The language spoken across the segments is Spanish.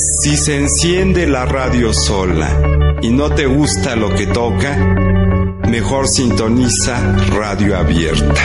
Si se enciende la radio sola y no te gusta lo que toca, mejor sintoniza radio abierta.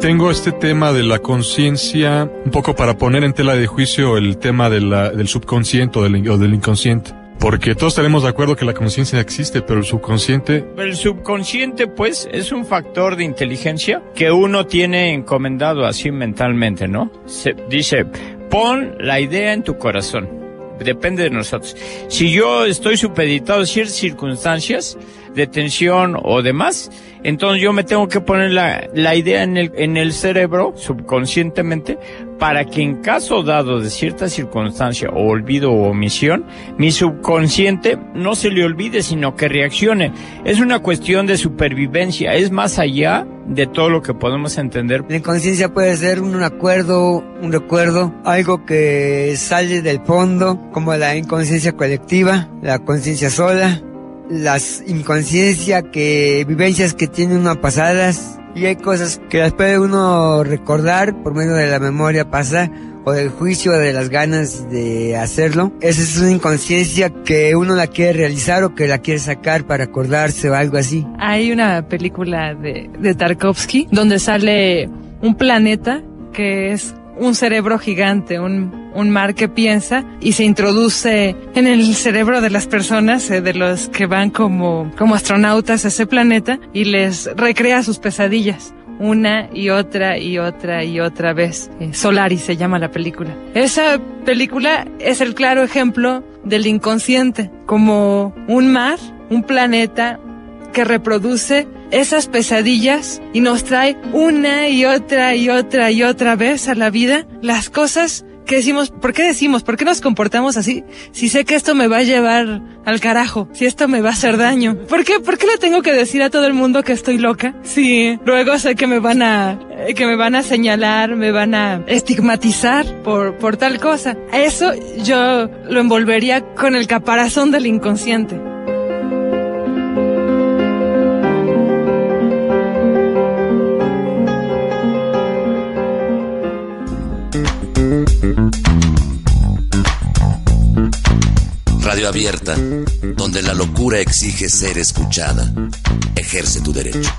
Tengo este tema de la conciencia un poco para poner en tela de juicio el tema del subconsciente o del inconsciente. Porque todos estaremos de acuerdo que la conciencia existe, pero el subconsciente... El subconsciente, pues, es un factor de inteligencia que uno tiene encomendado así mentalmente, ¿no? Se dice, pon la idea en tu corazón. Depende de nosotros. Si yo estoy supeditado a ciertas circunstancias de tensión o demás, entonces yo me tengo que poner la, la idea en el, en el cerebro subconscientemente para que en caso dado de cierta circunstancia o olvido o omisión, mi subconsciente no se le olvide, sino que reaccione. Es una cuestión de supervivencia, es más allá de todo lo que podemos entender. La inconsciencia puede ser un acuerdo, un recuerdo, algo que sale del fondo, como la inconsciencia colectiva, la conciencia sola, las inconsciencia que, vivencias que tiene uno pasadas, y hay cosas que las puede uno recordar por medio de la memoria pasada o del juicio o de las ganas de hacerlo. Esa es una inconsciencia que uno la quiere realizar o que la quiere sacar para acordarse o algo así. Hay una película de, de Tarkovsky donde sale un planeta que es un cerebro gigante, un, un mar que piensa y se introduce en el cerebro de las personas, eh, de los que van como, como astronautas a ese planeta y les recrea sus pesadillas una y otra y otra y otra vez. Eh, Solaris se llama la película. Esa película es el claro ejemplo del inconsciente, como un mar, un planeta que reproduce esas pesadillas y nos trae una y otra y otra y otra vez a la vida las cosas que decimos, ¿por qué decimos? ¿Por qué nos comportamos así? Si sé que esto me va a llevar al carajo, si esto me va a hacer daño. ¿Por qué? ¿Por qué le tengo que decir a todo el mundo que estoy loca? Si luego sé que me van a, que me van a señalar, me van a estigmatizar por, por tal cosa. Eso yo lo envolvería con el caparazón del inconsciente. Radio abierta, donde la locura exige ser escuchada. Ejerce tu derecho.